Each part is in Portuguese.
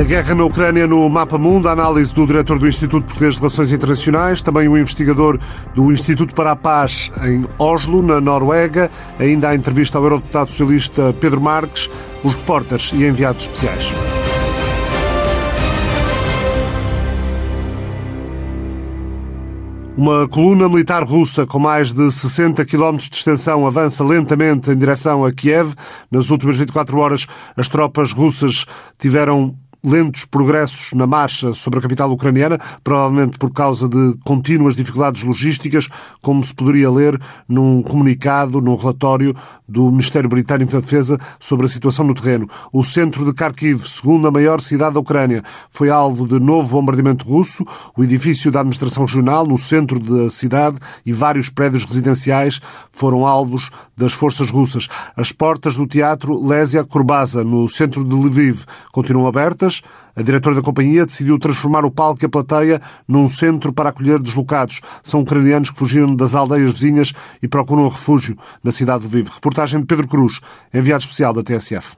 A guerra na Ucrânia no Mapa Mundo, a análise do diretor do Instituto Português de Relações Internacionais, também o investigador do Instituto para a Paz em Oslo, na Noruega, ainda a entrevista ao eurodeputado socialista Pedro Marques, os repórteres e enviados especiais. Uma coluna militar russa com mais de 60 km de extensão avança lentamente em direção a Kiev. Nas últimas 24 horas, as tropas russas tiveram lentos progressos na marcha sobre a capital ucraniana, provavelmente por causa de contínuas dificuldades logísticas, como se poderia ler num comunicado, num relatório do Ministério Britânico da Defesa sobre a situação no terreno. O centro de Kharkiv, segunda maior cidade da Ucrânia, foi alvo de novo bombardeamento russo. O edifício da administração regional, no centro da cidade, e vários prédios residenciais foram alvos das forças russas. As portas do teatro Lésia Kurbaza, no centro de Lviv, continuam abertas a diretora da companhia decidiu transformar o palco e a plateia num centro para acolher deslocados. São ucranianos que fugiram das aldeias vizinhas e procuram refúgio na cidade de Vivo. Reportagem de Pedro Cruz, enviado especial da TSF.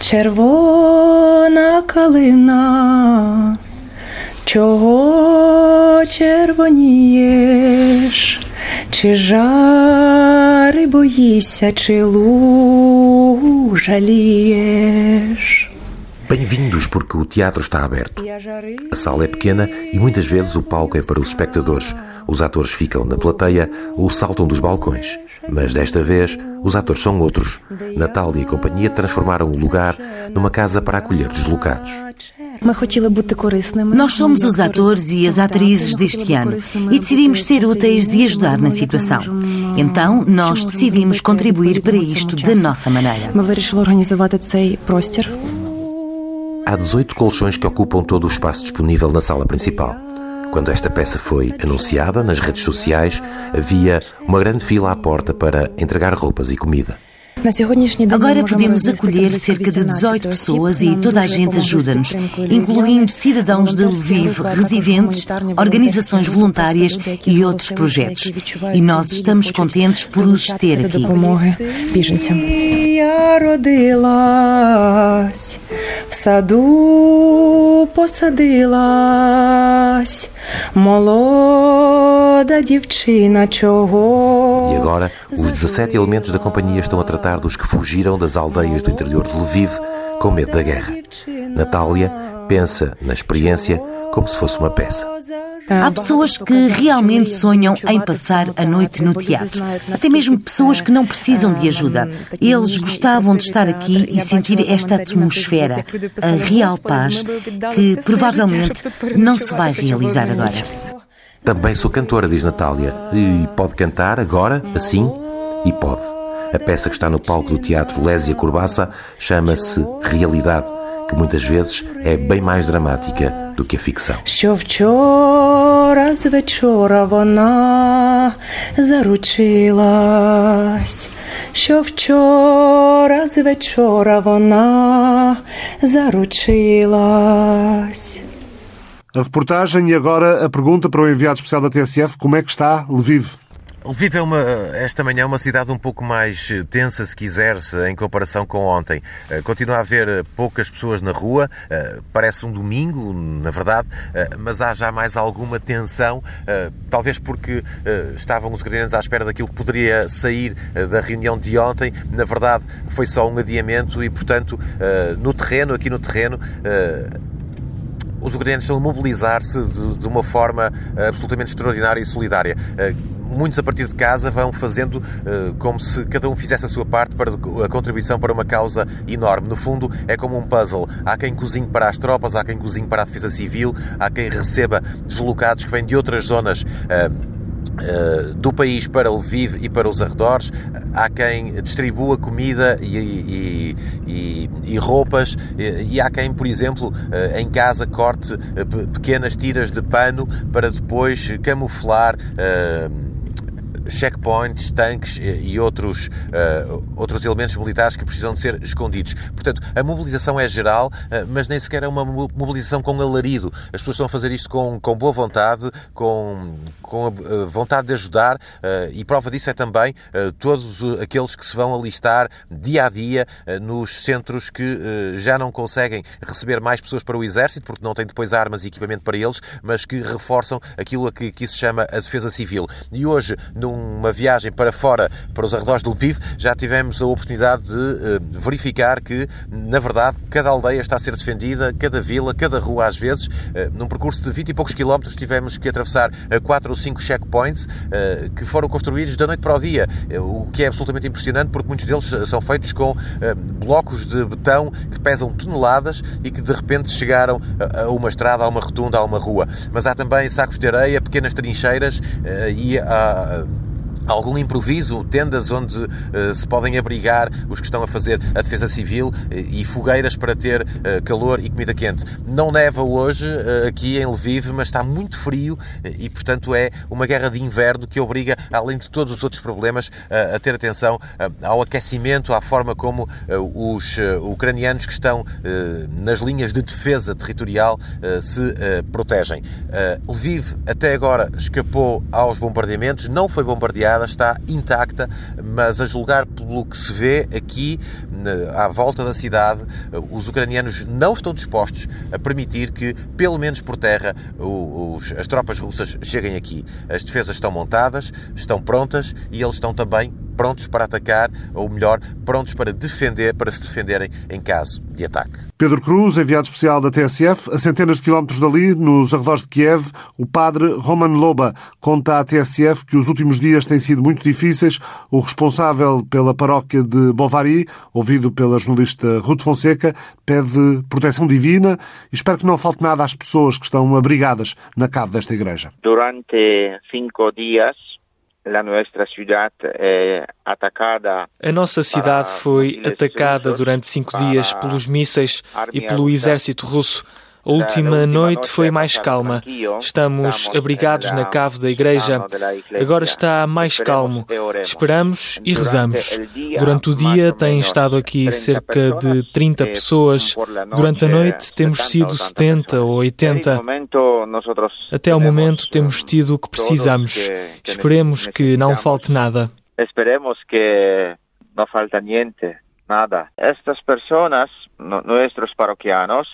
Червона калина, чого червонієш? Чи жари боїшся, чи лу жалієш? Bem-vindos, porque o teatro está aberto. A sala é pequena e muitas vezes o palco é para os espectadores. Os atores ficam na plateia ou saltam dos balcões. Mas desta vez, os atores são outros. Natália e companhia transformaram o lugar numa casa para acolher deslocados. Nós somos os atores e as atrizes deste ano e decidimos ser úteis e ajudar na situação. Então, nós decidimos contribuir para isto da nossa maneira. Há 18 colchões que ocupam todo o espaço disponível na sala principal. Quando esta peça foi anunciada nas redes sociais, havia uma grande fila à porta para entregar roupas e comida. Agora podemos acolher cerca de 18 pessoas e toda a gente ajuda-nos, incluindo cidadãos de Lviv, residentes, organizações voluntárias e outros projetos. E nós estamos contentes por os ter aqui. В саду посадилась молода дівчина чого. e agora, os 17 elementos da companhia estão a tratar dos que fugiram das aldeias do interior de Lviv com medo da guerra. Natália pensa na experiência como se fosse uma peça. Há pessoas que realmente sonham em passar a noite no teatro. Até mesmo pessoas que não precisam de ajuda. Eles gostavam de estar aqui e sentir esta atmosfera, a real paz, que provavelmente não se vai realizar agora. Também sou cantora, diz Natália. E pode cantar agora, assim? E pode. A peça que está no palco do Teatro Lésia Corbaça chama-se Realidade, que muitas vezes é bem mais dramática do que a ficção. Що вчора з вечора вона заручилась, що вчора з вечора вона заручилась. A reportagem e agora a pergunta para o enviado especial da TSF: como é que está Lviv? Lviv é uma, esta manhã uma cidade um pouco mais tensa, se quiser, em comparação com ontem. Eh, continua a haver eh, poucas pessoas na rua, eh, parece um domingo, na verdade, mas há já mais alguma tensão, talvez porque estavam os ucranianos à espera daquilo que poderia sair da reunião de ontem. Na verdade, foi só um adiamento e, portanto, no terreno, aqui no terreno, os ucranianos estão a mobilizar-se de, de, uma forma absolutamente extraordinária e solidária muitos a partir de casa vão fazendo uh, como se cada um fizesse a sua parte para a contribuição para uma causa enorme. No fundo, é como um puzzle. Há quem cozinhe para as tropas, há quem cozinhe para a defesa civil, há quem receba deslocados que vêm de outras zonas. Uh, do país para Lviv e para os arredores. Há quem distribua comida e, e, e, e roupas, e, há quem, por exemplo, uh, em casa corte uh, pequenas tiras de pano para depois camuflar checkpoints, tanques e outros, uh, outros elementos militares que precisam de ser escondidos. Portanto, a mobilização é geral, uh, mas nem sequer é uma mobilização com alarido. As pessoas estão a fazer isto com, com boa vontade, com, com a vontade de ajudar e prova disso é também todos aqueles que se vão alistar dia a dia nos centros que já não conseguem receber mais pessoas para o exército, porque não têm depois armas e equipamento para eles, mas que reforçam aquilo a que aqui se chama a defesa civil. E hoje, numa viagem para fora, para os arredores de Lviv, já tivemos a oportunidade de uh, verificar que, na verdade, cada aldeia está a ser defendida, cada vila, cada rua, às vezes. Uh, num percurso de 20 e poucos quilómetros, tivemos que atravessar uh, quatro ou cinco checkpoints que foram construídos da noite para o dia, o que é absolutamente impressionante porque muitos deles são feitos com blocos de betão que pesam toneladas e que de repente chegaram a uma estrada, a uma rotunda, a uma rua. Mas há também sacos de areia, pequenas trincheiras e há algum improviso, tendas onde uh, se podem abrigar os que estão a fazer a defesa civil uh, e fogueiras para ter uh, calor e comida quente. Não neva hoje aqui em Lviv, mas está muito frio e, portanto, é uma guerra de inverno que obriga, além de todos os outros problemas, a ter atenção ao aquecimento, à forma como os ucranianos que estão nas linhas de defesa territorial se protegem. Lviv até agora escapou aos bombardeamentos, não foi está intacta, mas a julgar pelo que se vê aqui à volta da cidade, os ucranianos não estão dispostos a permitir que, pelo menos por terra, os, as tropas russas cheguem aqui. As defesas estão montadas, estão prontas e eles estão também prontos para atacar, ou melhor, prontos para defender, para se defenderem em caso de ataque. Pedro Cruz, enviado especial da TSF, a centenas de quilómetros dali, nos arredores de Kiev, o padre Roman Loba conta à TSF que os últimos dias têm sido muito difíceis. O responsável pela paróquia de Bovary, ouvido pela jornalista Ruth Fonseca, pede proteção divina e espero que não falte nada às pessoas que estão abrigadas na cave desta igreja. Durante cinco dias a nossa cidade foi atacada durante cinco dias pelos mísseis e pelo exército russo. A última noite foi mais calma. Estamos abrigados na cave da igreja. Agora está mais calmo. Esperamos e rezamos. Durante o dia têm estado aqui cerca de 30 pessoas. Durante a noite temos sido 70 ou 80. Até ao momento temos tido o que precisamos. Esperemos que não falte nada. Esperemos que não falte nada. Estas pessoas, nossos paroquianos,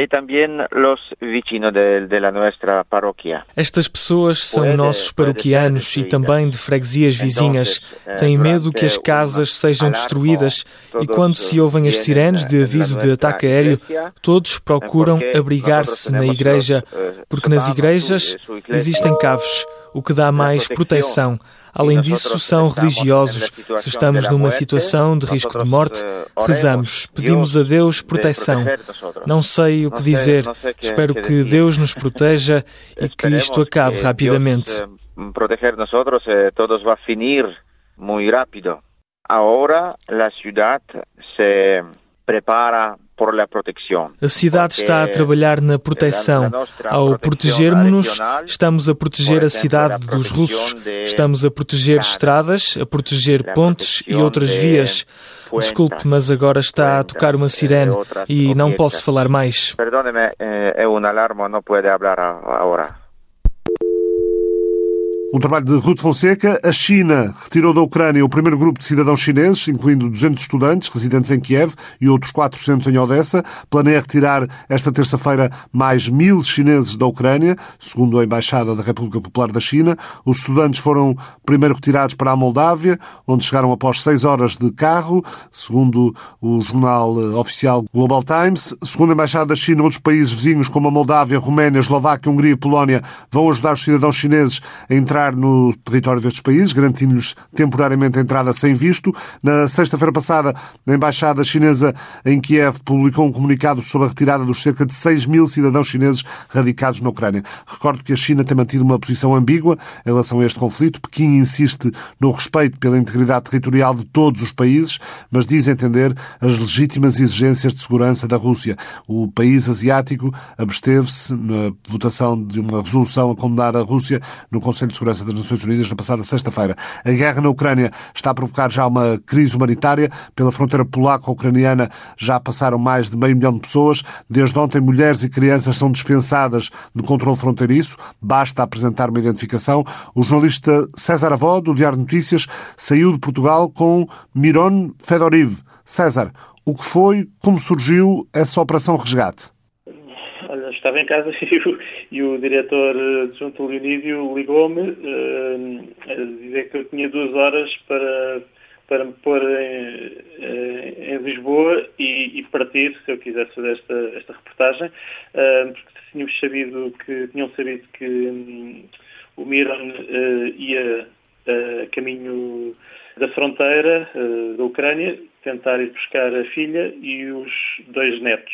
e também os vecinos de, de la nuestra parroquia. Estas pessoas são nossos paroquianos e também de freguesias vizinhas. Eh, Têm medo que as casas sejam destruídas e quando se ouvem as sirenes de aviso de ataque aéreo, todos procuram abrigar-se na igreja, eh, porque nas igrejas existem caves, o que dá mais proteção. Além disso, são religiosos. Se estamos numa situação de risco de morte, rezamos, pedimos a Deus proteção. Não sei o que dizer. Espero que Deus nos proteja e que isto acabe rapidamente. Proteger nós e todos vai finir muito rápido. Agora a cidade se prepara a cidade está a trabalhar na proteção. Ao protegermos-nos, estamos a proteger a cidade dos russos, estamos a proteger estradas, a proteger pontes e outras vias. Desculpe, mas agora está a tocar uma sirene e não posso falar mais. Perdone-me, é um alarme, não pode falar agora. Um trabalho de Ruth Fonseca. A China retirou da Ucrânia o primeiro grupo de cidadãos chineses, incluindo 200 estudantes residentes em Kiev e outros 400 em Odessa. Planeia retirar esta terça-feira mais mil chineses da Ucrânia, segundo a Embaixada da República Popular da China. Os estudantes foram primeiro retirados para a Moldávia, onde chegaram após seis horas de carro, segundo o jornal oficial Global Times. Segundo a Embaixada da China, outros países vizinhos, como a Moldávia, Roménia, Eslováquia, Hungria e Polónia, vão ajudar os cidadãos chineses a entrar entrar no território destes países, garantindo-lhes temporariamente entrada sem visto. Na sexta-feira passada, a Embaixada Chinesa em Kiev publicou um comunicado sobre a retirada dos cerca de 6 mil cidadãos chineses radicados na Ucrânia. Recordo que a China tem mantido uma posição ambígua em relação a este conflito. Pequim insiste no respeito pela integridade territorial de todos os países, mas diz entender as legítimas exigências de segurança da Rússia. O país asiático absteve-se na votação de uma resolução a condenar a Rússia no Conselho de Segurança Segurança das Nações Unidas na passada sexta-feira. A guerra na Ucrânia está a provocar já uma crise humanitária. Pela fronteira polaco-ucraniana já passaram mais de meio milhão de pessoas. Desde ontem, mulheres e crianças são dispensadas do controle fronteiriço. Basta apresentar uma identificação. O jornalista César Avó, do Diário de Notícias, saiu de Portugal com Miron Fedoriv. César, o que foi, como surgiu essa Operação Resgate? Olha, estava em casa e o, e o diretor adjunto Leonídio ligou-me uh, a dizer que eu tinha duas horas para, para me pôr em, em Lisboa e, e, partir, se eu quisesse fazer esta, esta reportagem, porque tínhamos sabido que, tinham sabido que um, o Miran uh, ia a caminho da fronteira da Ucrânia tentar ir buscar a filha e os dois netos.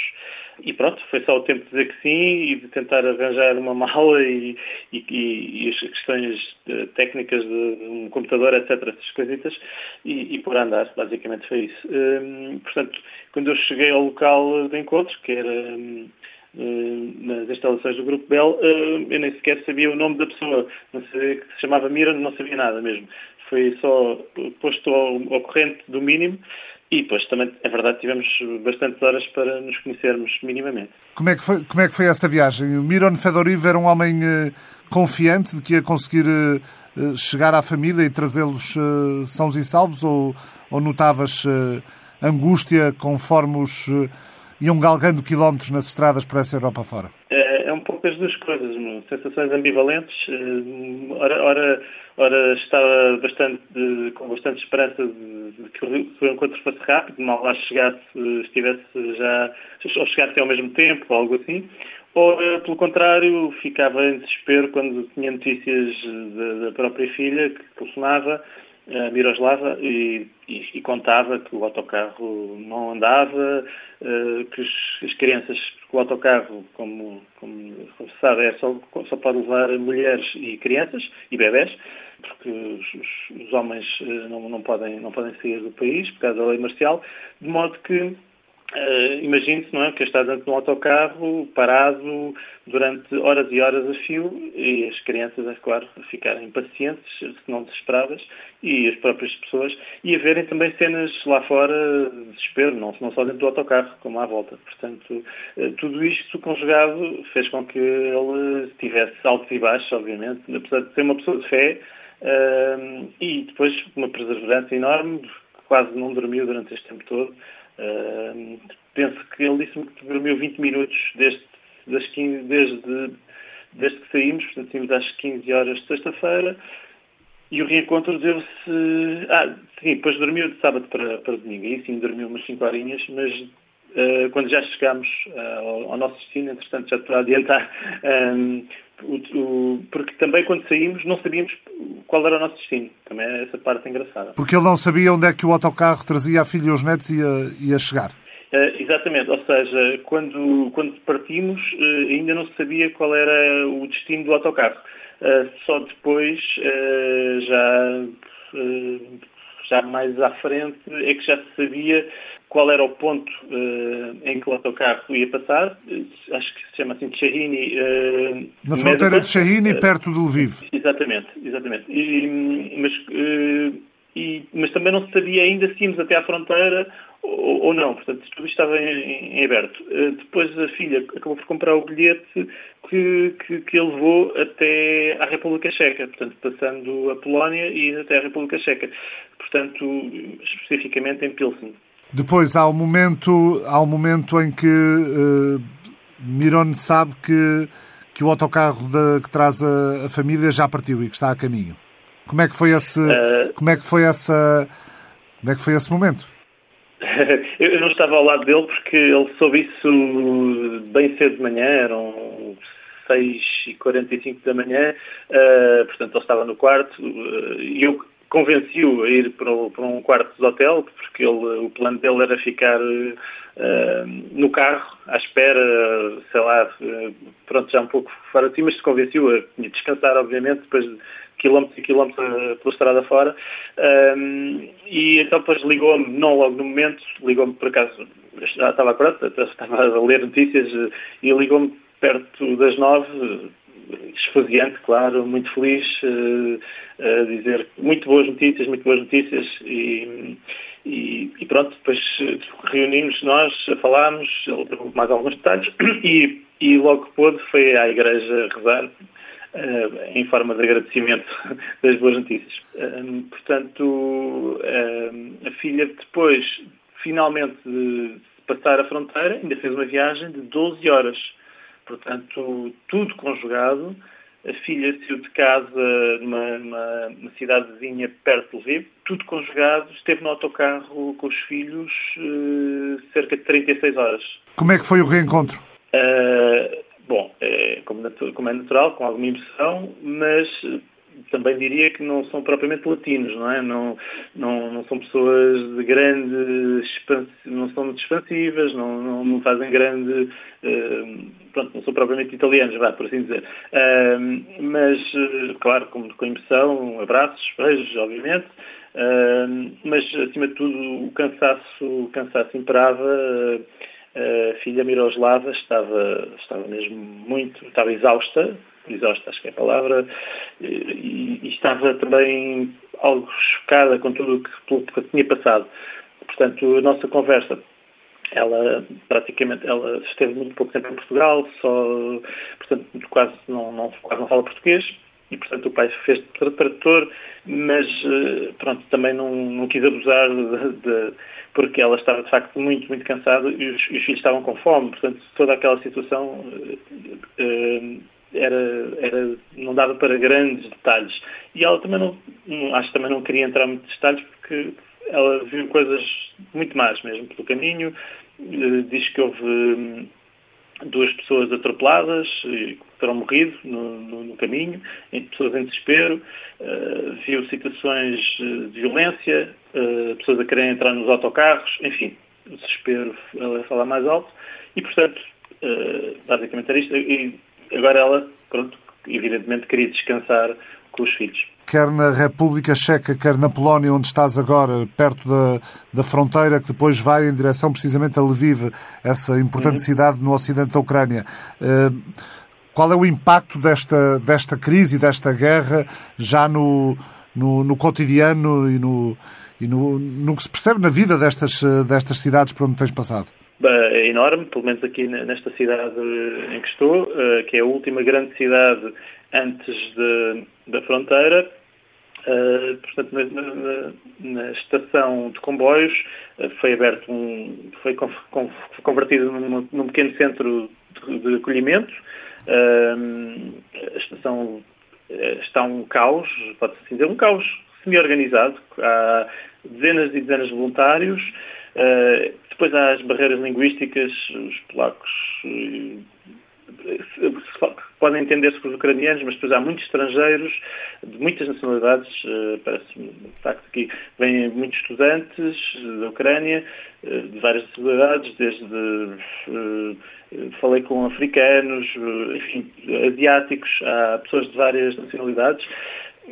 E pronto, foi só o tempo de dizer que sim e de tentar arranjar uma mala e, e, e as questões técnicas de um computador, etc., essas coisitas, e, e por andar, basicamente foi isso. Hum, portanto, quando eu cheguei ao local de encontro, que era hum, hum, nas instalações do Grupo Bell, hum, eu nem sequer sabia o nome da pessoa, não sabia que se chamava Mira, não sabia nada mesmo. Foi só posto ao, ao corrente do mínimo e depois também, é verdade, tivemos bastantes horas para nos conhecermos minimamente. Como é que foi, como é que foi essa viagem? O Miron Fedoriv era um homem uh, confiante de que ia conseguir uh, chegar à família e trazê-los uh, sãos e salvos ou, ou notavas angústia conforme os iam galgando quilómetros nas estradas para essa Europa fora? É, é um pouco as duas coisas, sensações ambivalentes. Ora, ora Ora, estava bastante, com bastante esperança de, que o encontro fosse rápido, mal lá chegasse, estivesse já, ou chegasse ao mesmo tempo, algo assim. Ou, pelo contrário, ficava em desespero quando tinha notícias da, da própria filha, que telefonava, Miroslava, e, e, e, contava que o autocarro não andava, uh, que as crianças, porque o autocarro, como, como, sabe, é só, só pode levar mulheres e crianças e bebés, porque os, os, os homens uh, não, não, podem, não podem sair do país por causa da lei marcial, de modo que Uh, Imagine-se, não é, que está dentro de um autocarro parado durante horas e horas a fio e as crianças, é claro, ficarem impacientes, se não desesperadas, e as próprias pessoas, e a verem também cenas lá fora de desespero, não, não só dentro do autocarro, como à volta. Portanto, uh, tudo isto conjugado fez com que ele tivesse altos e baixos, obviamente, apesar de ser uma pessoa de fé, uh, e depois uma perseverança enorme, quase não dormiu durante este tempo todo, Penso que ele disse-me que dormiu 20 minutos desde, das 15, desde, desde que saímos, portanto saímos às 15 horas de sexta-feira e o reencontro deu-se... Ah, sim, depois dormiu de sábado para, para domingo, aí sim dormiu umas 5 horinhas, mas uh, quando já chegámos uh, ao, ao, nosso destino, entretanto já estou a adiantar, um, porque também quando saímos não sabíamos qual era o nosso destino. Também é essa parte engraçada. Porque ele não sabia onde é que o autocarro trazia a filha e os netos e ia, ia chegar. Uh, exatamente, ou seja, quando, quando partimos uh, ainda não se sabia qual era o destino do autocarro. Uh, só depois, já, já mais à frente, é que já se sabia qual era o ponto uh, em que o autocarro ia passar, acho que se chama assim de Shahini. Uh, Na fronteira de Shahini, uh, perto de Lviv. Exatamente, exatamente. E, mas, e, mas também não se sabia ainda se íamos até à fronteira ou, ou não, portanto tudo estava em, em aberto. depois a filha acabou por comprar o bilhete que, que, que ele levou até à República Checa, portanto passando a Polónia e até à República Checa, portanto especificamente em Pilsen. Depois há o um momento, há um momento em que uh, Miron sabe que, que o autocarro que traz a, a, família já partiu e que está a caminho. Como é que foi esse, uh... como é que foi essa, como é que foi esse momento? Eu não estava ao lado dele porque ele soube isso bem cedo de manhã, eram 6h45 da manhã, uh, portanto ele estava no quarto e eu convenci-o a ir para, um quarto de hotel, porque ele, o plano dele era ficar uh, no carro, à espera, sei lá, uh, pronto, já um pouco fora de si, mas convenceu a descansar, obviamente, depois de quilómetros e quilómetros uh, pela estrada fora. e então depois ligou-me, não logo no momento, ligou-me por acaso, já estava acordado, estava a ler notícias e ligou-me perto das nove, esfaziante, claro, muito feliz, a dizer muito boas notícias, muito boas notícias e, e, e pronto, depois reunimos nós, falámos, ele mais alguns detalhes e, e logo que pôde foi à igreja rezar Uh, em forma de agradecimento das boas notícias. Uh, portanto, uh, a filha depois, finalmente, de passar a fronteira, ainda fez uma viagem de 12 horas. Portanto, tudo conjugado. A filha saiu de casa numa, numa, numa cidadezinha perto de Lviv. Tudo conjugado. Esteve no autocarro com os filhos cerca de 36 horas. Como é que foi o reencontro? Bom, é, como, como, é natural, com alguma emoção, mas também diria que não são propriamente latinos, não é? Não, não, não são pessoas de grande não são muito expansivas, não, não, não fazem grande, uh, pronto, não são propriamente italianos, vá, por assim dizer. Uh, mas, uh, claro, com, com emoção, abraços, beijos, obviamente, mas, acima de tudo, o cansaço, o cansaço imperava a filha Miroslava estava, estava mesmo muito, estava exausta, exausta acho que é a palavra, e, e estava também algo chocada com tudo o que, que tinha passado. Portanto, a nossa conversa ela praticamente ela esteve muito pouco tempo em Portugal, só portanto quase não, não, quase não fala português e portanto o pai fez de tradutor, mas eh, pronto também não, não quis abusar de, de porque ela estava de facto muito, muito cansada e os, os filhos estavam com fome, portanto toda aquela situação uh, era, era, não dava para grandes detalhes. E ela também não, acho que também não queria entrar em muitos detalhes porque ela viu coisas muito más mesmo pelo caminho, uh, diz que houve um, duas pessoas atropeladas que terão morrido no, no, no, caminho, pessoas em desespero, uh, viu situações de violência, uh, pessoas a querem entrar nos autocarros, enfim, o desespero ela falar mais alto e, portanto, uh, basicamente era isto. E agora ela, pronto, evidentemente queria descansar com os filhos quer na República Checa, quer na Polónia, onde estás agora, perto da, da fronteira, que depois vai em direção precisamente a Lviv, essa importante uhum. cidade no ocidente da Ucrânia. Uh, qual é o impacto desta, desta crise, desta guerra, já no, no, no cotidiano e, no, e no, no que se percebe na vida destas, destas cidades por onde tens passado? Enorme, pelo menos aqui nesta cidade em que estou, eh, que é a última grande cidade antes de, da fronteira. Uh, portanto, na, na, na, estação de comboios uh, foi aberto um, foi convertido num, num pequeno centro de, de acolhimento. A estação está um caos, pode-se dizer, um caos semi-organizado. Há dezenas e dezenas de voluntários. Depois há as barreiras linguísticas, os polacos podem entender-se por ucranianos, mas depois há muitos estrangeiros de muitas nacionalidades. Eh, parece-me, de facto, que vêm muitos estudantes da Ucrânia, eh, de várias nacionalidades, desde. Eh, falei com africanos, enfim, asiáticos, há pessoas de várias nacionalidades.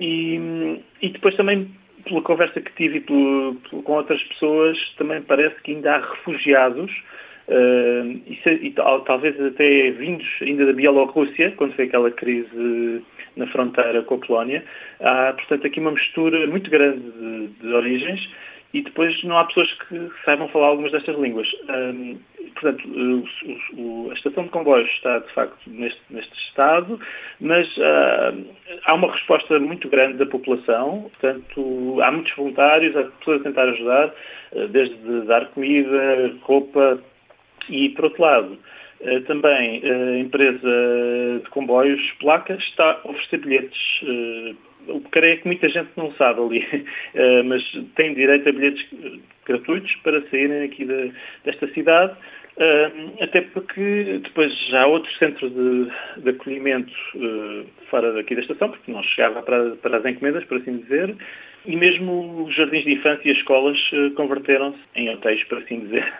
E, e depois também pela conversa que tive com outras pessoas, também parece que ainda há refugiados Uh, e, e, talvez até vindos ainda da Bielorrússia, quando foi aquela crise na fronteira com a Polónia. Há, portanto, aqui uma mistura muito grande de, de origens e depois não há pessoas que saibam falar algumas destas línguas. Um, portanto, o, o, a estação de comboios está, de facto, neste, neste estado, mas uh, há uma resposta muito grande da população, portanto, há muitos voluntários, há pessoas a tentar ajudar, uh, desde dar comida, roupa, e, por outro lado, eh, também a empresa de comboios Placa está a oferecer bilhetes. Eh, o que creio que muita gente não sabe ali, eh, mas tem direito a bilhetes gratuitos para saírem aqui desta cidade, até porque depois já há outro centro de, de acolhimento fora daqui da estação, porque não chegava para, para as encomendas, por assim dizer, e mesmo os jardins de infância e as escolas converteram-se em hotéis, por assim dizer.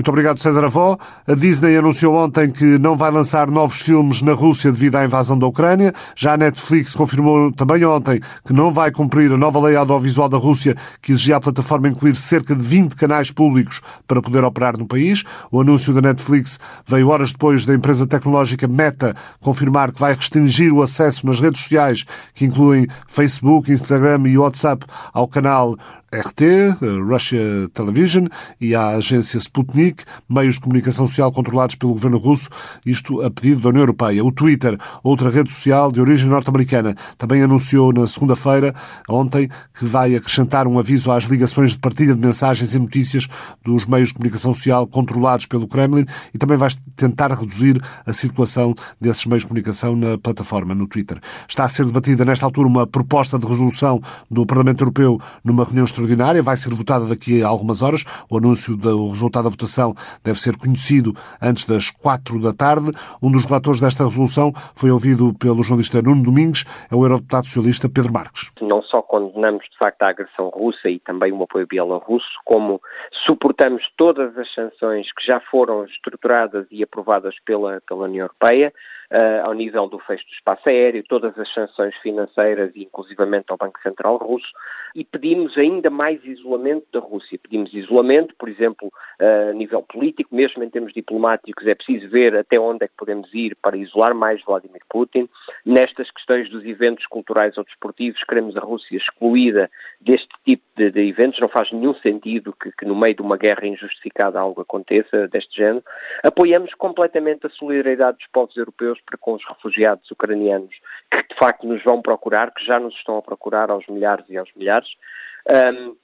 Muito obrigado, César Avó. A Disney anunciou ontem que não vai lançar novos filmes na Rússia devido à invasão da Ucrânia. Já a Netflix confirmou também ontem que não vai cumprir a nova lei audiovisual da Rússia que exigia à plataforma incluir cerca de 20 canais públicos para poder operar no país. O anúncio da Netflix veio horas depois da empresa tecnológica Meta confirmar que vai restringir o acesso nas redes sociais, que incluem Facebook, Instagram e WhatsApp, ao canal RT, Russia Television, e à agência Sputnik, meios de comunicação social controlados pelo governo russo, isto a pedido da União Europeia. O Twitter, outra rede social de origem norte-americana, também anunciou na segunda-feira, ontem, que vai acrescentar um aviso às ligações de partilha de mensagens e notícias dos meios de comunicação social controlados pelo Kremlin e também vai tentar reduzir a circulação desses meios de comunicação na plataforma, no Twitter. Está a ser debatida nesta altura uma proposta de resolução do Parlamento Europeu numa reunião extraordinária, vai ser votada daqui a algumas horas. O anúncio do resultado da votação deve ser conhecido antes das quatro da tarde. Um dos relatores desta resolução foi ouvido pelo jornalista Nuno Domingues, é o eurodeputado socialista Pedro Marques. Não só condenamos, de facto, a agressão russa e também o apoio bielorrusso, como suportamos todas as sanções que já foram estruturadas e aprovadas pela, pela União Europeia, uh, ao nível do fecho do espaço aéreo, todas as sanções financeiras, inclusivamente ao Banco Central Russo, e pedimos ainda mais isolamento da Rússia. Pedimos isolamento, por exemplo, uh, a nível político, mesmo em termos diplomáticos, é preciso ver até onde é que podemos ir para isolar mais Vladimir Putin. Nestas questões dos eventos culturais ou desportivos, queremos a Rússia excluída deste tipo de, de eventos. Não faz nenhum sentido que, que, no meio de uma guerra injustificada algo aconteça deste género. Apoiamos completamente a solidariedade dos povos europeus para com os refugiados ucranianos que de facto nos vão procurar, que já nos estão a procurar aos milhares e aos milhares. Um,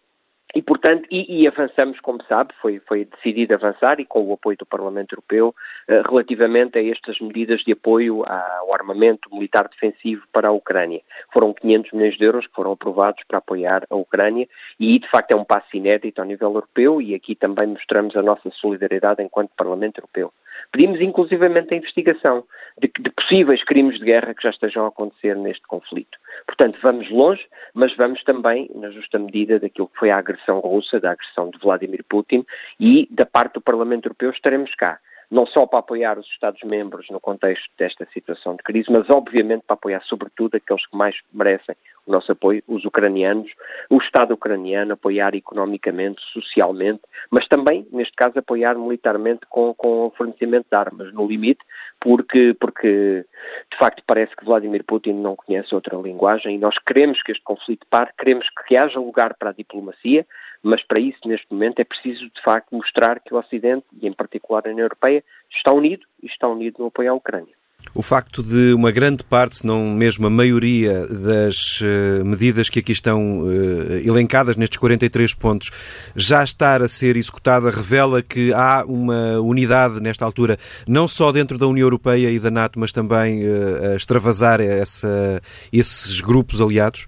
e, portanto, e, e, avançamos, como sabe, foi, foi decidido avançar e com o apoio do Parlamento Europeu uh, relativamente a estas medidas de apoio ao armamento militar defensivo para a Ucrânia. Foram 500 milhões de euros que foram aprovados para apoiar a Ucrânia e, de facto, é um passo inédito ao nível europeu e aqui também mostramos a nossa solidariedade enquanto Parlamento Europeu. Pedimos inclusivamente a investigação de, de, possíveis crimes de guerra que já estejam a acontecer neste conflito. Portanto, vamos longe, mas vamos também na justa medida daquilo que foi a agressão russa, da agressão de Vladimir Putin e da parte do Parlamento Europeu estaremos cá não só para apoiar os Estados-membros no contexto desta situação de crise, mas obviamente para apoiar sobretudo aqueles que mais merecem nosso apoio, os ucranianos, o Estado ucraniano, apoiar economicamente, socialmente, mas também, neste caso, apoiar militarmente com, com o fornecimento de armas, no limite, porque, porque de facto parece que Vladimir Putin não conhece outra linguagem e nós queremos que este conflito pare, queremos que haja lugar para a diplomacia, mas para isso, neste momento, é preciso, de facto, mostrar que o Ocidente, e em particular a União Europeia, está unido e está unido no apoio à Ucrânia. O facto de uma grande parte, se não mesmo a maioria das uh, medidas que aqui estão uh, elencadas nestes 43 pontos já estar a ser executada revela que há uma unidade nesta altura, não só dentro da União Europeia e da NATO, mas também uh, a extravasar essa, esses grupos aliados?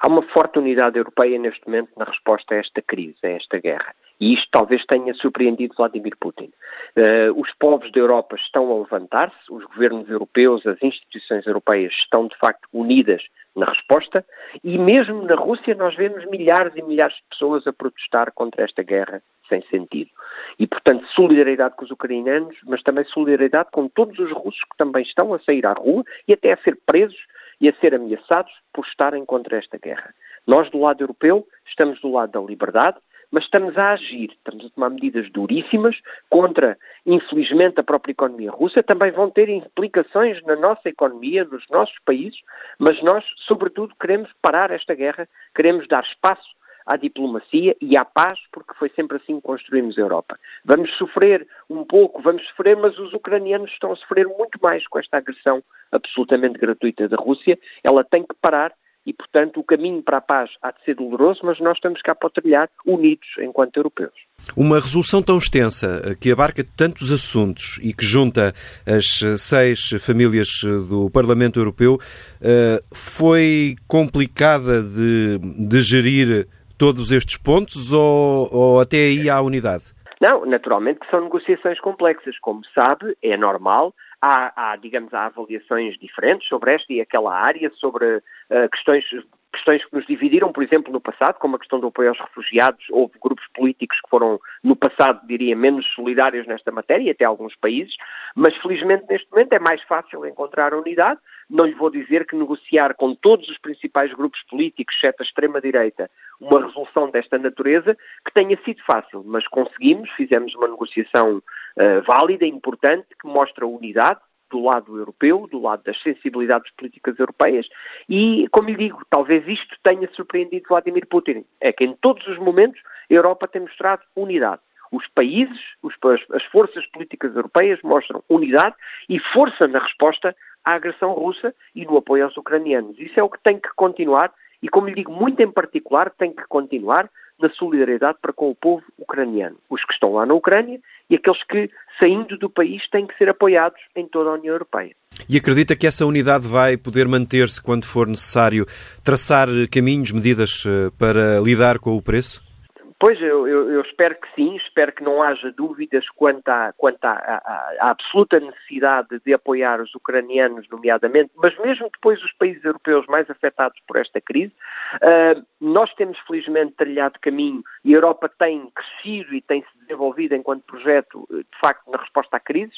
Há uma forte unidade europeia neste momento na resposta a esta crise, a esta guerra. E isto talvez tenha surpreendido Vladimir Putin. Uh, os povos da Europa estão a levantar-se, os governos europeus, as instituições europeias estão de facto unidas na resposta, e mesmo na Rússia nós vemos milhares e milhares de pessoas a protestar contra esta guerra sem sentido. E, portanto, solidariedade com os ucranianos, mas também solidariedade com todos os russos que também estão a sair à rua e até a ser presos e a ser ameaçados por estarem contra esta guerra. Nós, do lado europeu, estamos do lado da liberdade, mas estamos a agir, estamos a tomar medidas duríssimas contra, infelizmente, a própria economia russa. Também vão ter implicações na nossa economia, nos nossos países, mas nós, sobretudo, queremos parar esta guerra, queremos dar espaço à diplomacia e à paz, porque foi sempre assim que construímos a Europa. Vamos sofrer um pouco, vamos sofrer, mas os ucranianos estão a sofrer muito mais com esta agressão absolutamente gratuita da Rússia. Ela tem que parar e, portanto, o caminho para a paz há de ser doloroso, mas nós estamos cá para trilhar unidos enquanto europeus. Uma resolução tão extensa, eh, que abarca tantos assuntos e que junta as eh, seis famílias eh, do Parlamento Europeu, foi complicada de, de gerir todos estes pontos ou, ou até aí há unidade? Não, naturalmente que são negociações complexas. Como sabe, é normal. Há, há, digamos, há avaliações diferentes sobre esta e aquela área, sobre uh, questões questões que nos dividiram, por exemplo, no passado, como a questão do apoio aos refugiados. Houve grupos políticos que foram, no passado, diria, menos solidários nesta matéria, até alguns países, mas felizmente neste momento é mais fácil encontrar unidade. Não lhe vou dizer que negociar com todos os principais grupos políticos, exceto a extrema-direita, uma resolução desta natureza, que tenha sido fácil, mas conseguimos, fizemos uma negociação uh, válida, importante, que mostra unidade, do lado europeu, do lado das sensibilidades políticas europeias, e, como lhe digo, talvez isto tenha surpreendido Vladimir Putin. É que em todos os momentos a Europa tem mostrado unidade. Os países, os, as forças políticas europeias mostram unidade e força na resposta à agressão russa e no apoio aos ucranianos. Isso é o que tem que continuar e, como lhe digo, muito em particular, tem que continuar na solidariedade para com o povo ucraniano. Os que estão lá na Ucrânia e aqueles que, saindo do país, têm que ser apoiados em toda a União Europeia. E acredita que essa unidade vai poder manter-se quando for necessário traçar caminhos, medidas eh, para lidar com o preço? Pois, eu, eu, espero que sim, espero que não haja dúvidas quanto, à, quanto à, à, à, absoluta necessidade de apoiar os ucranianos, nomeadamente, mas mesmo depois os países europeus mais afetados por esta crise. Uh, nós temos felizmente trilhado caminho e a Europa tem crescido e tem se desenvolvido enquanto projeto, de facto, na resposta à crise.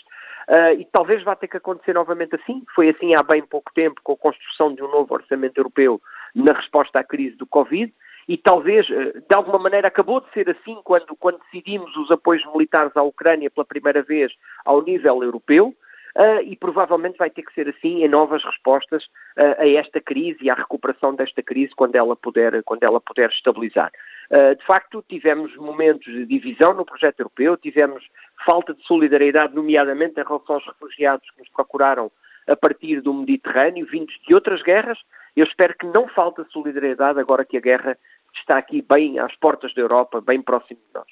Uh, e talvez vá ter que acontecer novamente assim. Foi assim há bem pouco tempo com a construção de um novo orçamento europeu na resposta à crise do Covid e talvez, eh, de alguma maneira, acabou de ser assim quando, quando decidimos os apoios militares à Ucrânia pela primeira vez ao nível europeu. Uh, e provavelmente vai ter que ser assim em novas respostas uh, a esta crise e à recuperação desta crise quando ela puder, quando ela puder estabilizar. Uh, de facto, tivemos momentos de divisão no projeto europeu, tivemos falta de solidariedade, nomeadamente em relação aos refugiados que nos procuraram a partir do Mediterrâneo, vindos de outras guerras. Eu espero que não falte solidariedade agora que a guerra está aqui bem às portas da Europa, bem próximo de nós.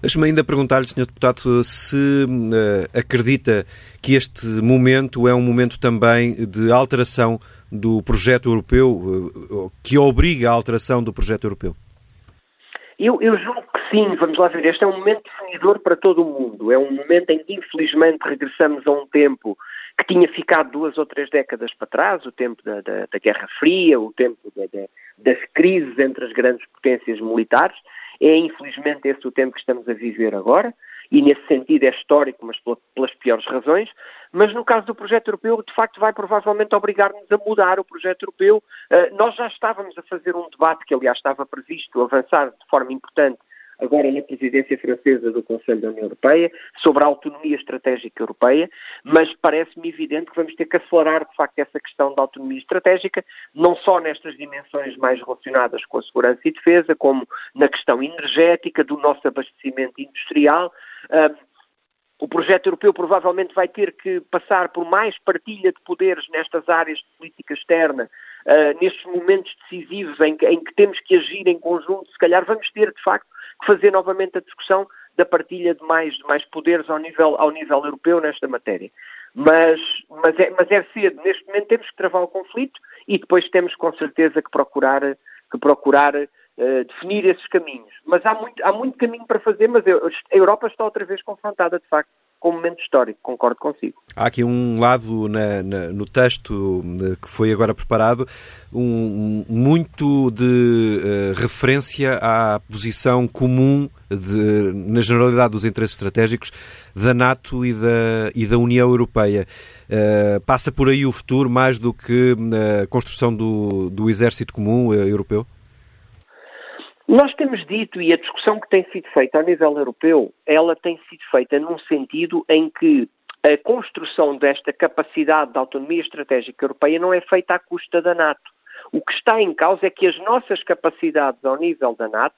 Deixe-me ainda perguntar-lhe, Sr. Deputado, se uh, acredita que este momento é um momento também de alteração do projeto europeu, uh, que obriga à alteração do projeto europeu. Eu, eu, julgo que sim, vamos lá ver. Este é um momento definidor para todo o mundo. É um momento em que, infelizmente, regressamos a um tempo que tinha ficado duas ou três décadas para trás, o tempo da, da, da Guerra Fria, o tempo da, das crises entre as grandes potências militares. É infelizmente esse o tempo que estamos a viver agora, e nesse sentido é histórico, mas pelas piores razões. Mas no caso do projeto europeu, de facto, vai provavelmente obrigar-nos a mudar o projeto europeu. Uh, nós já estávamos a fazer um debate que, aliás, estava previsto avançar de forma importante agora na presidência francesa do Conselho da União Europeia, sobre a autonomia estratégica europeia, mas parece-me evidente que vamos ter que acelerar, de facto, essa questão da autonomia estratégica, não só nestas dimensões mais relacionadas com a segurança e defesa, como na questão energética, do nosso abastecimento industrial. O projeto europeu provavelmente vai ter que passar por mais partilha de poderes nestas áreas de política externa, uh, nestes momentos decisivos em que, em que, temos que agir em conjunto. Se calhar vamos ter, de facto, fazer novamente a discussão da partilha de mais, de mais poderes ao nível, ao nível europeu nesta matéria. Mas, mas, é, mas é cedo. Neste momento temos que travar o conflito e depois temos com certeza que procurar, que procurar uh, definir esses caminhos. Mas há muito, há muito caminho para fazer, mas a Europa está outra vez confrontada, de facto, com um momento histórico, concordo consigo. Há aqui um lado na, na, no texto eh, que foi agora preparado, um, muito de uh, referência à posição comum de, na generalidade dos interesses estratégicos da NATO e da, e da União Europeia. Uh, passa por aí o futuro mais do que a construção do, do exército comum uh, europeu? Nós temos dito, e a discussão que tem sido feita a nível europeu, ela tem sido feita num sentido em que a construção desta capacidade de autonomia estratégica europeia não é feita à custa da NATO. O que está em causa é que as nossas capacidades ao nível da NATO,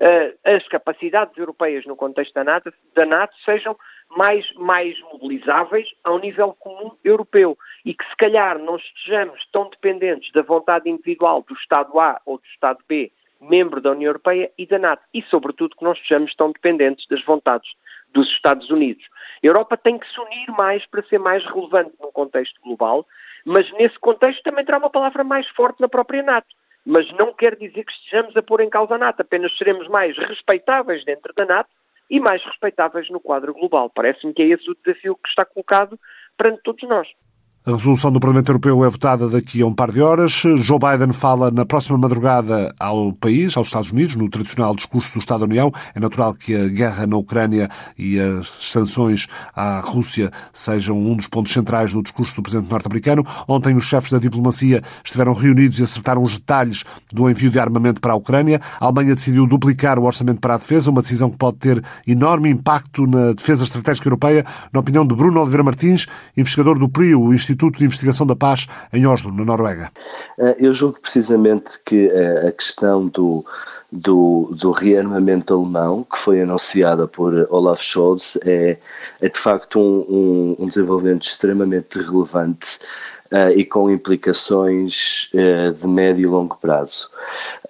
eh, as capacidades europeias no contexto da NATO, da NATO sejam mais, mais mobilizáveis ao nível comum europeu e que se calhar não estejamos tão dependentes da vontade individual do Estado A ou do Estado B membro da União Europeia e da NATO. E, sobretudo, que não estejamos tão dependentes das vontades dos Estados Unidos. A Europa tem que se unir mais para ser mais relevante num contexto global, mas nesse contexto também terá uma palavra mais forte na própria NATO. Mas não quer dizer que estejamos a pôr em causa a NATO, apenas seremos mais respeitáveis dentro da NATO e mais respeitáveis no quadro global. Parece-me que é esse o desafio que está colocado perante todos nós. A resolução do Parlamento Europeu é votada daqui a um par de horas. Joe Biden fala na próxima madrugada ao país, aos Estados Unidos, no tradicional discurso do Estado da União. É natural que a guerra na Ucrânia e as sanções à Rússia sejam um dos pontos centrais do discurso do presidente norte-americano. Ontem os chefes da diplomacia estiveram reunidos e acertaram os detalhes do envio de armamento para a Ucrânia. A Alemanha decidiu duplicar o orçamento para a defesa, uma decisão que pode ter enorme impacto na defesa estratégica europeia, na opinião de Bruno Oliveira Martins, investigador do PRIO, o Instituto de Investigação da Paz em Oslo, na Noruega? Eh, eu julgo precisamente que eh, a questão do, do, do rearmamento alemão, que foi anunciada por Olaf Scholz, é, é de facto um, um, um desenvolvimento extremamente relevante uh, e com implicações uh, de médio e longo prazo.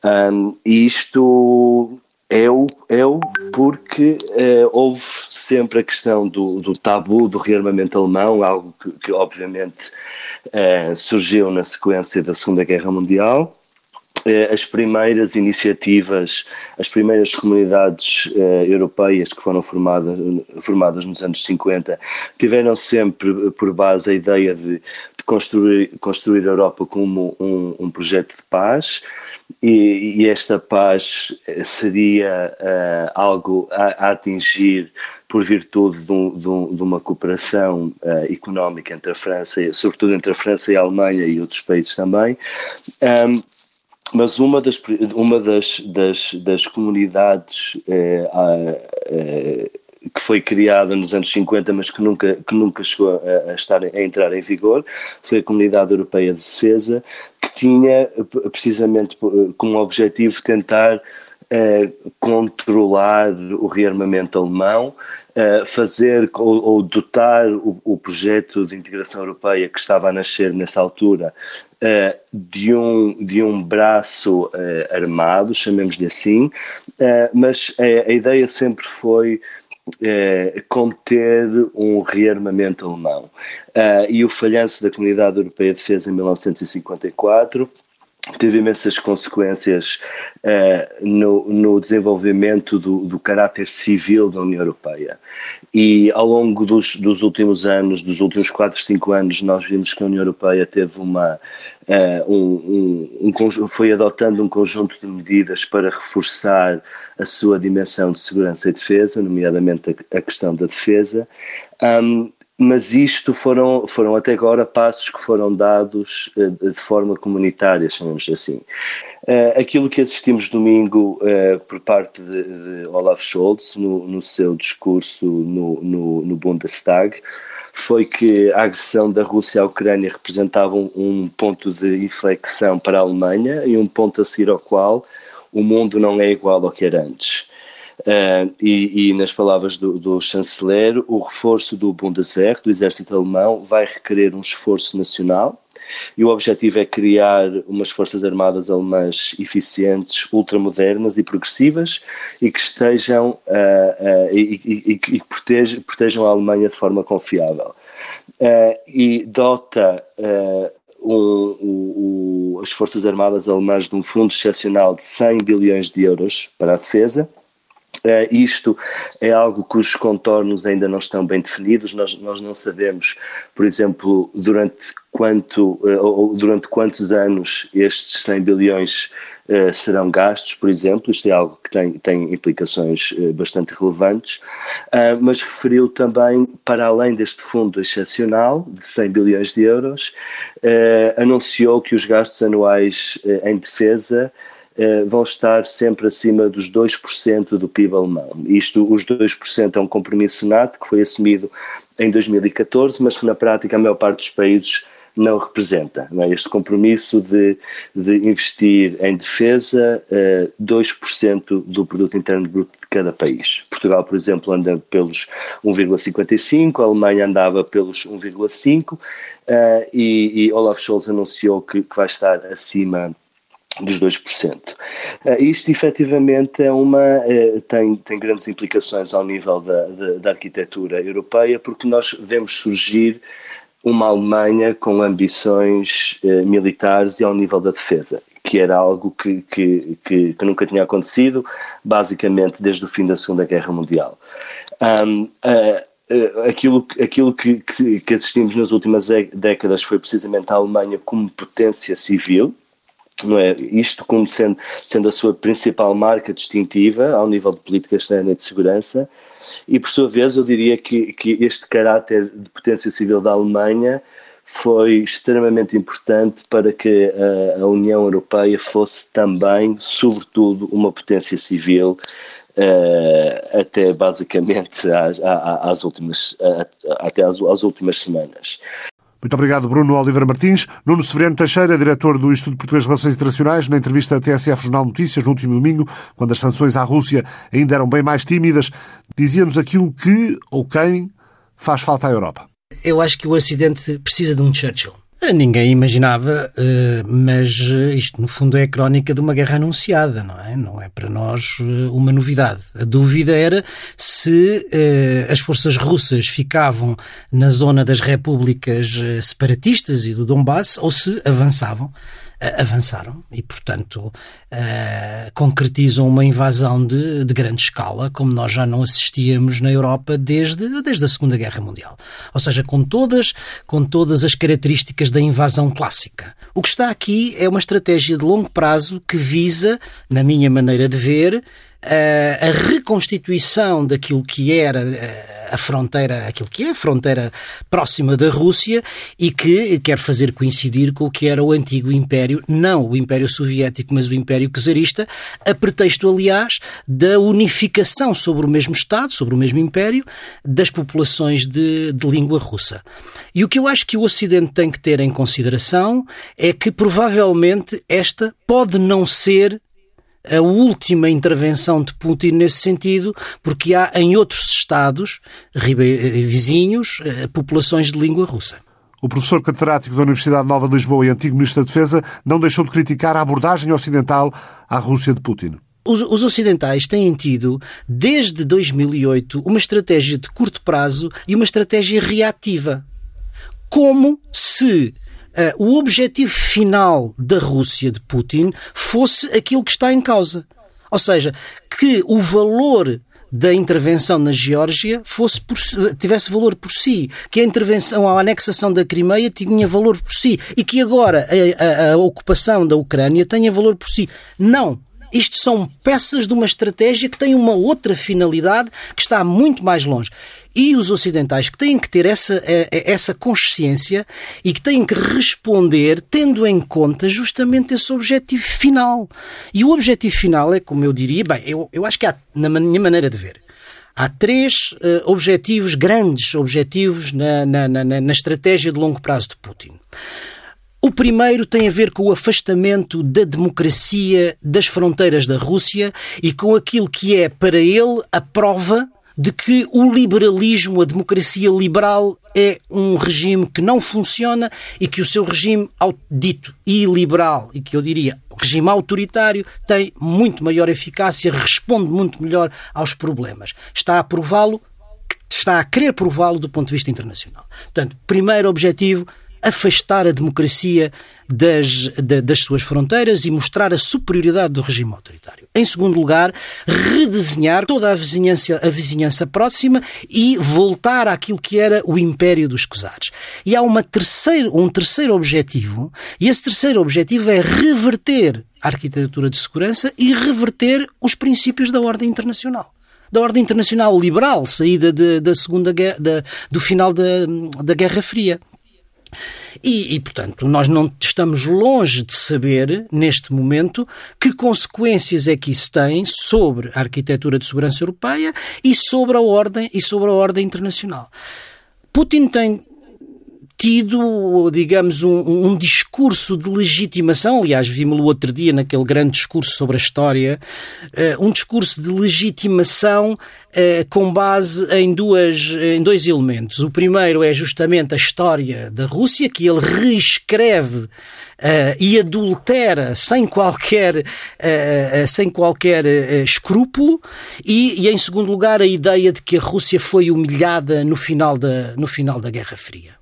Um, isto é é o porque uh, houve sempre a questão do, do, tabu do rearmamento alemão, algo que, que obviamente uh, surgiu na sequência da Segunda Guerra Mundial. Uh, as primeiras iniciativas, as primeiras comunidades europeias que foram formadas, formadas nos anos 50 tiveram sempre por base a ideia de, de construir, construir a Europa como um, um projeto de paz e, e esta paz seria uh, algo a, a, atingir por virtude de, um, de, um, de uma cooperação uh, económica entre a França, sobretudo entre a França e a Alemanha e outros países também. Mas uma das, uma das, das, das comunidades uh, que foi criada nos anos 50, mas que nunca, que nunca chegou a, a, estar, a entrar em vigor, foi a Comunidade Europeia de Defesa, que tinha precisamente como objetivo tentar eh, controlar o rearmamento alemão, eh, fazer ou, ou dotar o, o, projeto de integração europeia que estava a nascer nessa altura eh, de, um, de um braço armado, chamemos-lhe assim, mas a, a ideia sempre foi é, conter um rearmamento alemão. Uh, e o falhanço da Comunidade Europeia de Defesa em 1954 teve imensas consequências uh, no, no, desenvolvimento do, do, caráter civil da União Europeia. E ao longo dos, dos, últimos anos, dos últimos 4, 5 anos, nós vimos que a União Europeia teve uma. Uh, um, um, um, foi adotando um conjunto de medidas para reforçar a sua dimensão de segurança e defesa, nomeadamente a, a questão da defesa. Um, mas isto foram, foram até agora passos que foram dados uh, de forma comunitária, chamamos assim. Uh, aquilo que assistimos domingo uh, por parte de, de Olaf Scholz no, no, seu discurso no, no, no, Bundestag foi que a agressão da Rússia à Ucrânia representava um, um ponto de inflexão para a Alemanha e um ponto a seguir ao qual o mundo não é igual ao que era antes. Uh, e, e, nas palavras do, do, chanceler, o reforço do Bundeswehr, do exército alemão, vai requerer um esforço nacional e o objetivo é criar umas forças armadas alemãs eficientes, ultramodernas e progressivas e que estejam uh, uh, e, e, e, que protejam, protejam a Alemanha de forma confiável. e dota um, as Forças Armadas Alemãs de um fundo excepcional de 100 bilhões de euros para a defesa, Uh, isto é algo cujos contornos ainda não estão bem definidos. Nós, nós não sabemos, por exemplo, durante, quanto, uh, ou durante quantos anos estes 100 bilhões uh, serão gastos, por exemplo. Isto é algo que tem, tem implicações bastante relevantes. mas referiu também, para além deste fundo excepcional de 100 bilhões de euros, anunciou que os gastos anuais em defesa vão estar sempre acima dos 2% do PIB alemão. Isto, os 2% é um compromisso nato que foi assumido em 2014, mas que na prática a maior parte dos países não representa. Não é? Este compromisso de, de investir em defesa uh, 2% do produto interno bruto de cada país. Portugal, por exemplo, anda pelos 1,55, a Alemanha andava pelos 1,5 uh, e, e Olaf Scholz anunciou que, que vai estar acima dos 2%. Uh, isto efetivamente é uma, uh, tem, tem grandes implicações ao nível da, da, da, arquitetura europeia, porque nós vemos surgir uma Alemanha com ambições uh, militares e ao nível da defesa, que era algo que, que, que, que, nunca tinha acontecido, basicamente desde o fim da Segunda Guerra Mundial. Um, aquilo, aquilo que, que, assistimos nas últimas décadas foi precisamente a Alemanha como potência civil, não é? Isto como sendo, sendo a sua principal marca distintiva ao nível de política externa e de segurança, e por sua vez eu diria que, que este caráter de potência civil da Alemanha foi extremamente importante para que a, a União Europeia fosse também, sobretudo, uma potência civil Uh, até basicamente às, às últimas, uh, até às, às, últimas semanas. Muito obrigado, Bruno Oliveira Martins. Nuno Severino Teixeira, diretor do Instituto Português de Relações Internacionais, na entrevista à TSF Jornal Notícias no último domingo, quando as sanções à Rússia ainda eram bem mais tímidas, dizia-nos aquilo que ou quem faz falta à Europa. Eu acho que o Ocidente precisa de um Churchill. Ninguém imaginava, eh, mas isto no fundo é a crónica de uma guerra anunciada, não é? Não é para nós eh, uma novidade. A dúvida era se eh, as forças russas ficavam na zona das repúblicas separatistas e do Donbass ou se avançavam avançaram e, portanto, uh, concretizam uma invasão de, de, grande escala, como nós já não assistíamos na Europa desde, desde a Segunda Guerra Mundial. Ou seja, com todas, com todas as características da invasão clássica. O que está aqui é uma estratégia de longo prazo que visa, na minha maneira de ver, a reconstituição daquilo que era eh, a fronteira, aquilo que é a fronteira próxima da Rússia e que quer fazer coincidir com o que era o antigo Império, não o Império Soviético, mas o Império Czarista, a pretexto, aliás, da unificação sobre o mesmo Estado, sobre o mesmo Império, das populações de, de língua russa. E o que eu acho que o Ocidente tem que ter em consideração é que provavelmente esta pode não ser a última intervenção de Putin nesse sentido, porque há em outros estados vizinhos eh, populações de língua russa. O professor catedrático da Universidade Nova de Lisboa e antigo ministro da Defesa não deixou de criticar a abordagem ocidental à Rússia de Putin. Os, os, ocidentais têm tido, desde 2008, uma estratégia de curto prazo e uma estratégia reativa. Como se uh, o objetivo final da Rússia de Putin fosse aquilo que está em causa. Ou seja, que o valor da intervenção na Geórgia fosse por, tivesse valor por si, que a intervenção, a anexação da Crimeia tinha valor por si e que agora a, a, a ocupação da Ucrânia tenha valor por si. Não. Isto são peças de uma estratégia que tem uma outra finalidade que está muito mais longe. E os ocidentais que têm que ter essa, eh, eh, essa consciência e que têm que responder tendo em conta justamente esse objetivo final. E o objetivo final é, como eu diria, bem, eu, eu acho que há, na minha maneira de ver, Há três uh, objetivos, grandes objetivos, na, na, na, na, estratégia de longo prazo de Putin. O primeiro tem a ver com o afastamento da democracia das fronteiras da Rússia e com aquilo que é, para ele, a prova de que o liberalismo, a democracia liberal, é um regime que não funciona e que o seu regime dito iliberal e que eu diria regime autoritário tem muito maior eficácia, responde muito melhor aos problemas. Está a prová-lo, está a querer prová-lo do ponto de vista internacional. Portanto, primeiro objetivo, afastar a democracia das, das suas fronteiras e mostrar a superioridade do regime autoritário. Em segundo lugar, redesenhar toda a vizinhança, a vizinhança próxima e voltar àquilo que era o Império dos Cosares. E há uma terceiro, um terceiro objetivo, e esse terceiro objetivo é reverter a arquitetura de segurança e reverter os princípios da ordem internacional da ordem internacional liberal, saída de, da segunda guerra, da, do final da, da Guerra Fria. E, e, portanto, nós não estamos longe de saber, neste momento, que consequências é que isso tem sobre a arquitetura de segurança europeia e sobre a ordem e sobre a ordem internacional. Putin tem tido, digamos, um, um discurso de legitimação, aliás, vimos-lo outro dia naquele grande discurso sobre a história, uh, um discurso de legitimação uh, com base em, duas, em dois elementos. O primeiro é justamente a história da Rússia, que ele reescreve Uh, e adultera sem qualquer, sem qualquer escrúpulo, e, e, em segundo lugar, a ideia de que a Rússia foi humilhada no final da, no final da Guerra Fria.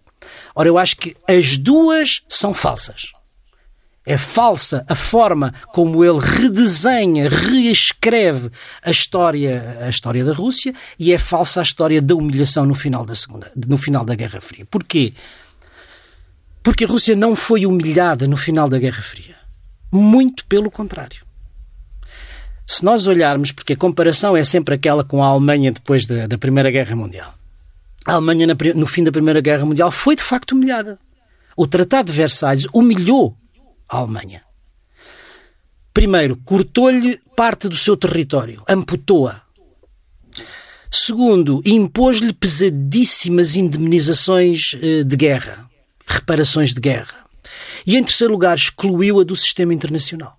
Ora, eu acho que as duas são falsas. É falsa a forma como ele redesenha, reescreve a história, a história da Rússia e é falsa a história da humilhação no final da segunda, no final da Guerra Fria. Porquê? Porque a Rússia não foi humilhada no final da Guerra Fria. Muito pelo contrário. Se nós olharmos, porque a comparação é sempre aquela com a Alemanha depois da, da Primeira Guerra Mundial. A Alemanha, no fim da Primeira Guerra Mundial, foi de facto humilhada. O Tratado de Versalhes humilhou a Alemanha. Primeiro, cortou-lhe parte do seu território, amputou-a. Segundo, impôs-lhe pesadíssimas indemnizações eh, de guerra, reparações de guerra. E em terceiro lugar, excluiu-a do sistema internacional.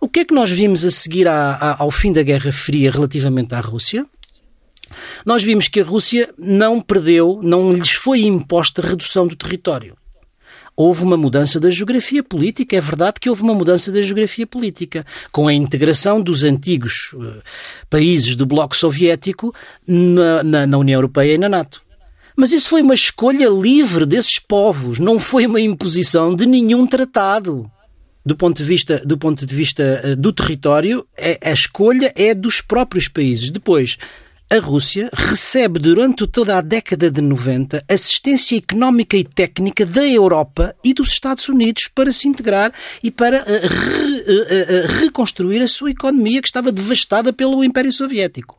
O que é que nós vimos a seguir ao fim da Guerra Fria relativamente à Rússia? Nós vimos que a Rússia não perdeu, não lhes foi imposta redução do território houve uma mudança da geografia política. É verdade que houve uma mudança da geografia política, com a integração dos antigos uh, países do Bloco Soviético na, na, na União Europeia e na NATO. Mas isso foi uma escolha livre desses povos, não foi uma imposição de nenhum tratado. Do ponto de vista do, ponto de vista, uh, do território, é, a escolha é dos próprios países. Depois, a Rússia recebe durante toda a década de 90 assistência económica e técnica da Europa e dos Estados Unidos para se integrar e para re, uh, uh, reconstruir a sua economia que estava devastada pelo Império Soviético.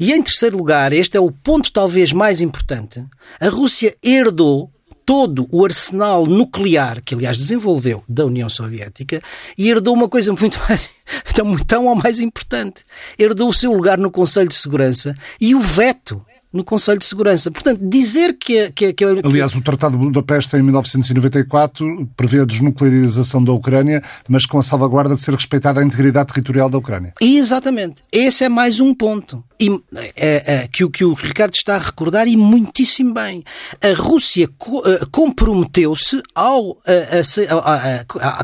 E em terceiro lugar, este é o ponto talvez mais importante, a Rússia herdou todo o arsenal nuclear que, aliás, desenvolveu da União Soviética e herdou uma coisa muito mais, tão, tão ou mais importante. Herdou o seu lugar no Conselho de Segurança e o veto no Conselho de Segurança. Portanto, dizer que... que, que Aliás, o Tratado de Budapeste, em 1994, prevê a desnuclearização da Ucrânia, mas com a salvaguarda de ser respeitada a integridade territorial da Ucrânia. Exatamente. Esse é mais um ponto. E, é, é, que, que o Ricardo está a recordar e muitíssimo bem. A Rússia co uh, comprometeu-se ao,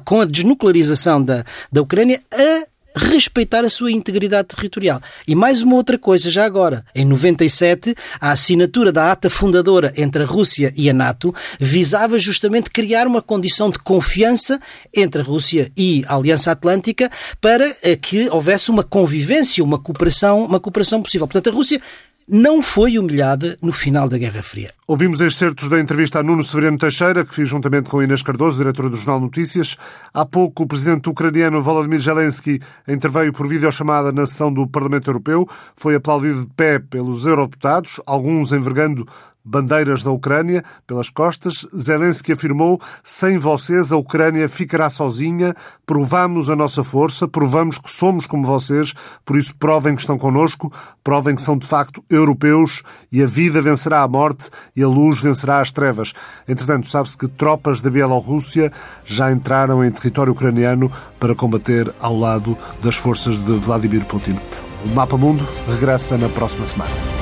com a desnuclearização da, da Ucrânia a respeitar a sua integridade territorial. E mais uma outra coisa, já agora. Em 97, a assinatura da ata fundadora entre a Rússia e a NATO visava justamente criar uma condição de confiança entre a Rússia e a Aliança Atlântica para eh, que houvesse uma convivência, uma cooperação, uma cooperação possível. Portanto, a Rússia não foi humilhada no final da Guerra Fria. Ouvimos excertos da entrevista a Nuno Severino Teixeira, que fiz juntamente com Inês Cardoso, diretora do Jornal Notícias. Há pouco, o presidente ucraniano Volodymyr Zelensky interveio por videochamada na sessão do Parlamento Europeu. Foi aplaudido de pé pelos eurodeputados, alguns envergando bandeiras da Ucrânia pelas costas, Zelensky afirmou: sem vocês a Ucrânia ficará sozinha. Provamos a nossa força, provamos que somos como vocês, por isso provem que estão connosco, provem que são de facto europeus e a vida vencerá a morte e a luz vencerá as trevas. Entretanto, sabe-se que tropas da Bielorrússia já entraram em território ucraniano para combater ao lado das forças de Vladimir Putin. O Mapa Mundo regressa na próxima semana.